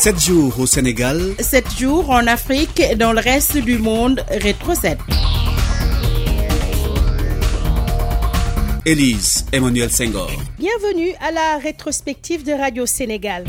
7 jours au Sénégal. 7 jours en Afrique et dans le reste du monde. Rétro 7. Élise Emmanuel Senghor. Bienvenue à la rétrospective de Radio Sénégal.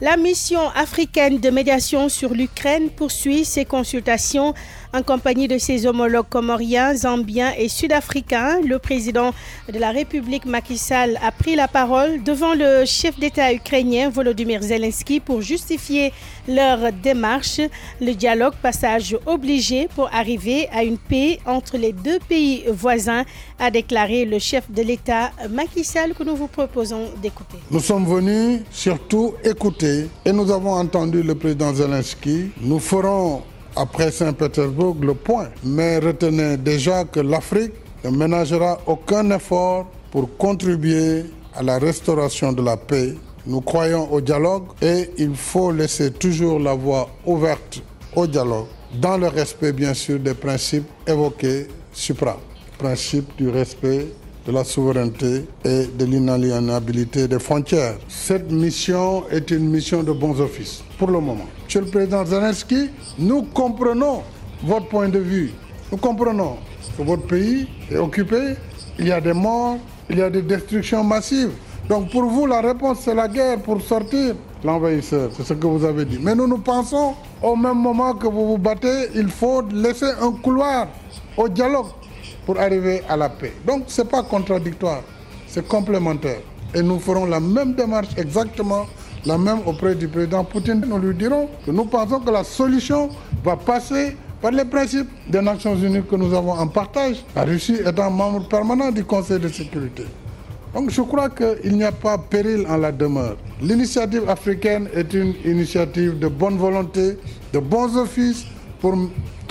La mission africaine de médiation sur l'Ukraine poursuit ses consultations en compagnie de ses homologues comoriens, zambiens et sud-africains. Le président de la République Macky Sall a pris la parole devant le chef d'État ukrainien Volodymyr Zelensky pour justifier leur démarche. Le dialogue, passage obligé pour arriver à une paix entre les deux pays voisins, a déclaré le chef de l'État Macky Sall que nous vous proposons d'écouter. Nous sommes venus surtout écouter et nous avons entendu le président Zelensky. Nous ferons après Saint-Pétersbourg le point. Mais retenez déjà que l'Afrique ne ménagera aucun effort pour contribuer à la restauration de la paix. Nous croyons au dialogue et il faut laisser toujours la voie ouverte au dialogue, dans le respect bien sûr des principes évoqués supra, principe du respect de la souveraineté et de l'inaliénabilité des frontières. Cette mission est une mission de bons offices pour le moment. Monsieur le Président Zelensky, nous comprenons votre point de vue. Nous comprenons que votre pays est occupé, il y a des morts, il y a des destructions massives. Donc pour vous, la réponse, c'est la guerre pour sortir l'envahisseur. C'est ce que vous avez dit. Mais nous, nous pensons, au même moment que vous vous battez, il faut laisser un couloir au dialogue pour arriver à la paix. Donc ce n'est pas contradictoire, c'est complémentaire. Et nous ferons la même démarche exactement, la même auprès du président Poutine. Nous lui dirons que nous pensons que la solution va passer par les principes des Nations Unies que nous avons en partage, la Russie étant membre permanent du Conseil de sécurité. Donc je crois qu'il n'y a pas péril en la demeure. L'initiative africaine est une initiative de bonne volonté, de bons offices pour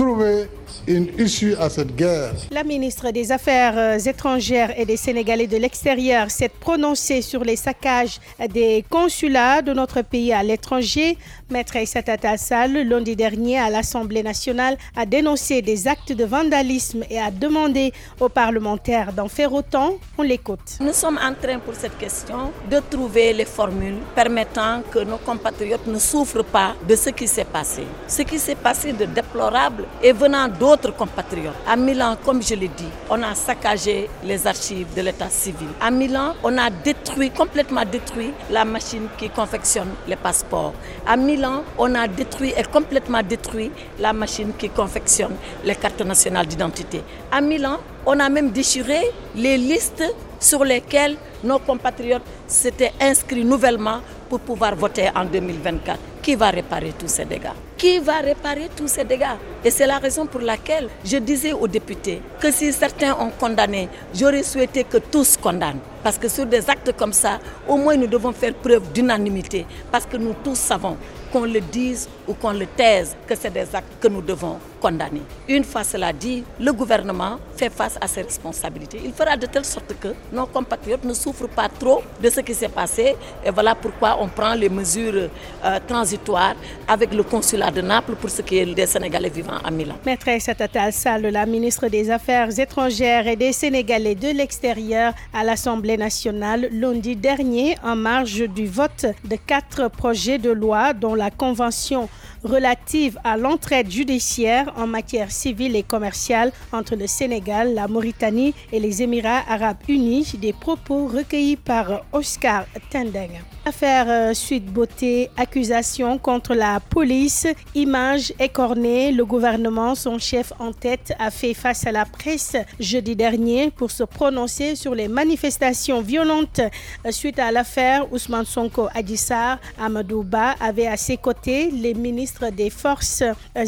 trouver une issue à cette guerre. La ministre des Affaires euh, étrangères et des Sénégalais de l'extérieur s'est prononcée sur les saccages des consulats de notre pays à l'étranger. Maître Satata Sall, lundi dernier à l'Assemblée nationale, a dénoncé des actes de vandalisme et a demandé aux parlementaires d'en faire autant. On l'écoute. Nous sommes en train pour cette question de trouver les formules permettant que nos compatriotes ne souffrent pas de ce qui s'est passé. Ce qui s'est passé de déplorable et venant d'autres compatriotes. À Milan, comme je l'ai dit, on a saccagé les archives de l'état civil. À Milan, on a détruit, complètement détruit la machine qui confectionne les passeports. À Milan, on a détruit et complètement détruit la machine qui confectionne les cartes nationales d'identité. À Milan, on a même déchiré les listes sur lesquelles nos compatriotes s'étaient inscrits nouvellement pour pouvoir voter en 2024. Qui va réparer tous ces dégâts? Qui va réparer tous ces dégâts? Et c'est la raison pour laquelle je disais aux députés que si certains ont condamné, j'aurais souhaité que tous condamnent. Parce que sur des actes comme ça, au moins nous devons faire preuve d'unanimité. Parce que nous tous savons qu'on le dise ou qu'on le taise, que c'est des actes que nous devons condamner. Une fois cela dit, le gouvernement fait face à ses responsabilités. Il fera de telle sorte que nos compatriotes ne souffrent pas trop de ce qui s'est passé. Et voilà pourquoi on prend les mesures euh, transitoires avec le consulat de Naples pour ce qui est des Sénégalais à Milan. Maîtresse Tata Sall, la ministre des Affaires étrangères et des Sénégalais de l'extérieur à l'Assemblée nationale lundi dernier en marge du vote de quatre projets de loi dont la Convention relative à l'entraide judiciaire en matière civile et commerciale entre le Sénégal, la Mauritanie et les Émirats arabes unis, des propos recueillis par Oscar Tendeng. Affaire euh, Suite Beauté, accusation contre la police, images écornées. Le gouvernement, son chef en tête, a fait face à la presse jeudi dernier pour se prononcer sur les manifestations violentes euh, suite à l'affaire Ousmane Sonko Adissar. Amadouba avait à ses côtés les ministres des Forces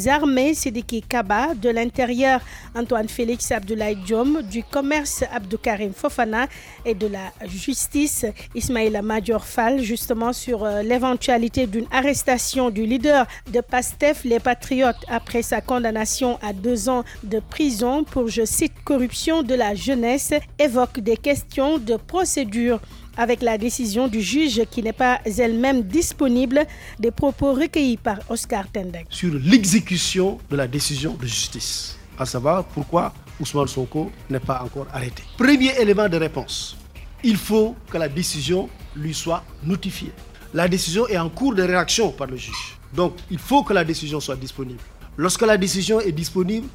armées, Sidiki Kaba, de l'Intérieur, Antoine Félix Abdoulaye Diom, du Commerce, Abdou Karim Fofana et de la Justice, Ismaïla Major Fall justement sur euh, l'éventualité d'une arrestation du leader de PASTEF, les Patriotes, après sa condamnation à deux ans de prison pour, je cite, corruption de la jeunesse, évoque des questions de procédure avec la décision du juge qui n'est pas elle-même disponible, des propos recueillis par Oscar Tendek. Sur l'exécution de la décision de justice, à savoir pourquoi Ousmane Sonko n'est pas encore arrêté. Premier élément de réponse, il faut que la décision lui soit notifiée. La décision est en cours de réaction par le juge. Donc, il faut que la décision soit disponible. Lorsque la décision est disponible,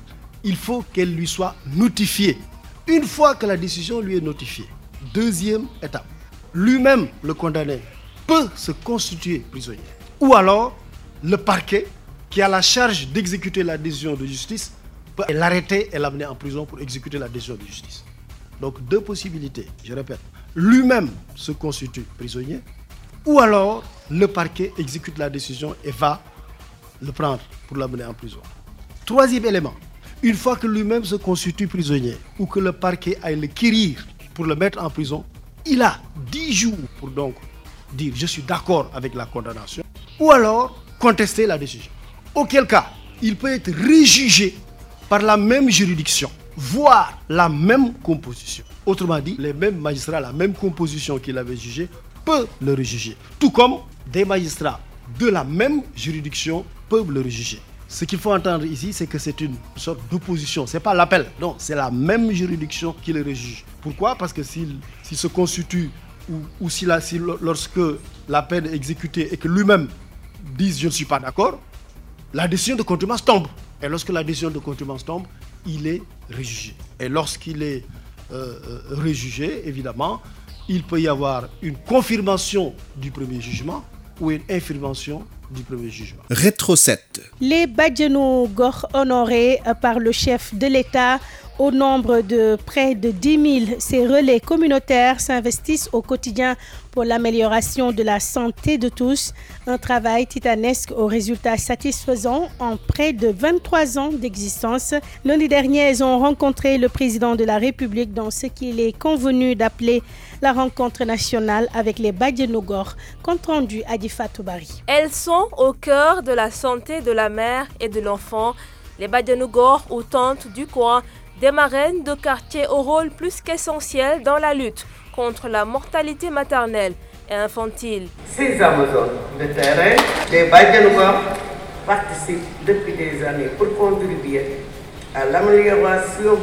il faut qu'elle lui soit notifiée. Une fois que la décision lui est notifiée, deuxième étape, lui-même, le condamné, peut se constituer prisonnier. Ou alors, le parquet, qui a la charge d'exécuter la décision de justice, peut l'arrêter et l'amener en prison pour exécuter la décision de justice. Donc deux possibilités, je répète. Lui-même se constitue prisonnier, ou alors le parquet exécute la décision et va le prendre pour l'amener en prison. Troisième élément, une fois que lui-même se constitue prisonnier ou que le parquet aille le quérir pour le mettre en prison, il a 10 jours pour donc dire je suis d'accord avec la condamnation ou alors contester la décision. Auquel cas, il peut être réjugé par la même juridiction, voire la même composition. Autrement dit, les mêmes magistrats, la même composition qu'il avait jugé, peut le rejuger. Tout comme des magistrats de la même juridiction peuvent le rejuger. Ce qu'il faut entendre ici, c'est que c'est une sorte d'opposition. Ce n'est pas l'appel, non, c'est la même juridiction qui le rejuge. Pourquoi? Parce que s'il se constitue ou, si, lorsque la peine est exécutée et que lui-même dise je ne suis pas d'accord, la décision de contumace tombe. Et lorsque la décision de contumace tombe, il est rejugé. Et lorsqu'il est euh, euh, rejugé, évidemment, il peut y avoir une confirmation du premier jugement ou une infirmation du premier jugement. Rétro 7. Les Badjanou Gor honorés par le chef de l'État au nombre de près de 10 000, ces relais communautaires s'investissent au quotidien pour l'amélioration de la santé de tous. Un travail titanesque aux résultats satisfaisants en près de 23 ans d'existence. Lundi dernier, ils ont rencontré le président de la République dans ce qu'il est convenu d'appeler la rencontre nationale avec les Badjenogor, compte rendu à Toubari. Elles sont au cœur de la santé de la mère et de l'enfant. Les Badjenogor, aux tentes du coin, des marraines de quartier au rôle plus qu'essentiel dans la lutte contre la mortalité maternelle et infantile. Ces Amazones de terrain, les Badjanouga participent depuis des années pour contribuer à l'amélioration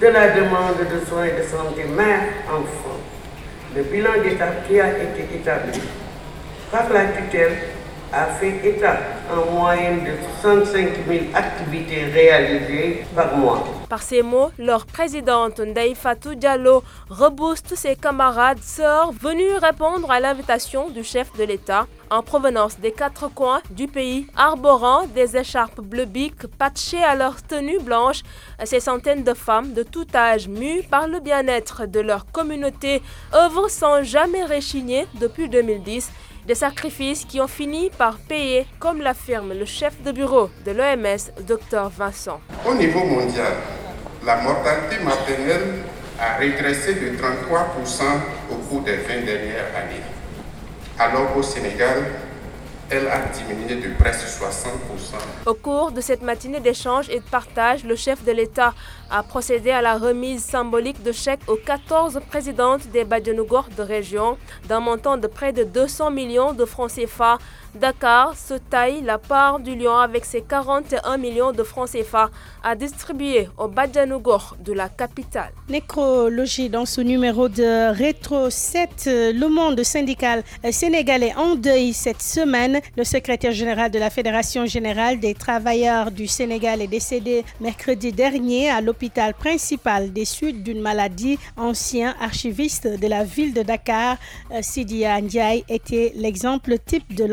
de la demande de soins de santé mère-enfant. Le bilan d'état qui a été établi par la tutelle a fait état en moyenne de 65 000 activités réalisées par mois. Par ces mots, leur présidente Ndei Fatou Diallo rebooste ses camarades sœurs venus répondre à l'invitation du chef de l'État en provenance des quatre coins du pays, arborant des écharpes bleu bic patchées à leur tenue blanche. Ces centaines de femmes de tout âge, mues par le bien-être de leur communauté, œuvrent sans jamais réchigner depuis 2010 des sacrifices qui ont fini par payer, comme l'affirme le chef de bureau de l'OMS, Dr Vincent. Au niveau mondial, la mortalité maternelle a régressé de 33% au cours des 20 dernières années. Alors qu'au Sénégal, elle a diminué de presque 60%. Au cours de cette matinée d'échange et de partage, le chef de l'État a procédé à la remise symbolique de chèques aux 14 présidentes des Badjanougor de région d'un montant de près de 200 millions de francs CFA Dakar se taille la part du lion avec ses 41 millions de francs CFA à distribuer au Badjanougor de la capitale. Nécrologie dans ce numéro de Rétro 7, le monde syndical sénégalais en deuil cette semaine. Le secrétaire général de la Fédération générale des travailleurs du Sénégal est décédé mercredi dernier à l'hôpital principal des suites d'une maladie. Ancien archiviste de la ville de Dakar, Sidia Ndiaye était l'exemple type de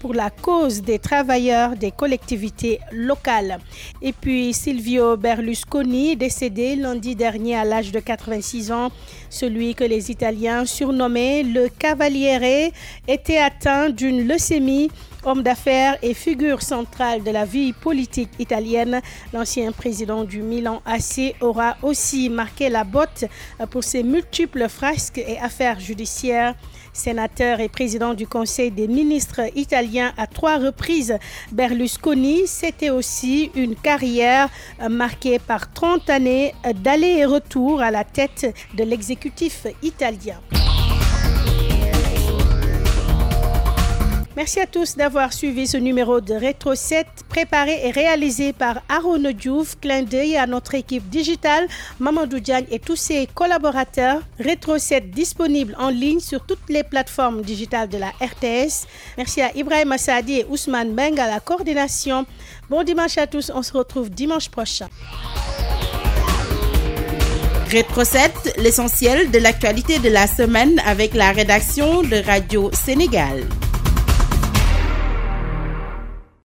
pour la cause des travailleurs des collectivités locales. Et puis Silvio Berlusconi, décédé lundi dernier à l'âge de 86 ans, celui que les Italiens surnommaient le Cavaliere, était atteint d'une leucémie. Homme d'affaires et figure centrale de la vie politique italienne, l'ancien président du Milan AC aura aussi marqué la botte pour ses multiples frasques et affaires judiciaires Sénateur et président du Conseil des ministres italien à trois reprises, Berlusconi, c'était aussi une carrière marquée par 30 années d'aller et retour à la tête de l'exécutif italien. Merci à tous d'avoir suivi ce numéro de Rétro 7, préparé et réalisé par Aaron Diouf. Clin d'œil à notre équipe digitale, Mamadou Diagne et tous ses collaborateurs. Rétro 7 disponible en ligne sur toutes les plateformes digitales de la RTS. Merci à Ibrahim Assadi et Ousmane Beng à la coordination. Bon dimanche à tous, on se retrouve dimanche prochain. Rétro 7, l'essentiel de l'actualité de la semaine avec la rédaction de Radio Sénégal.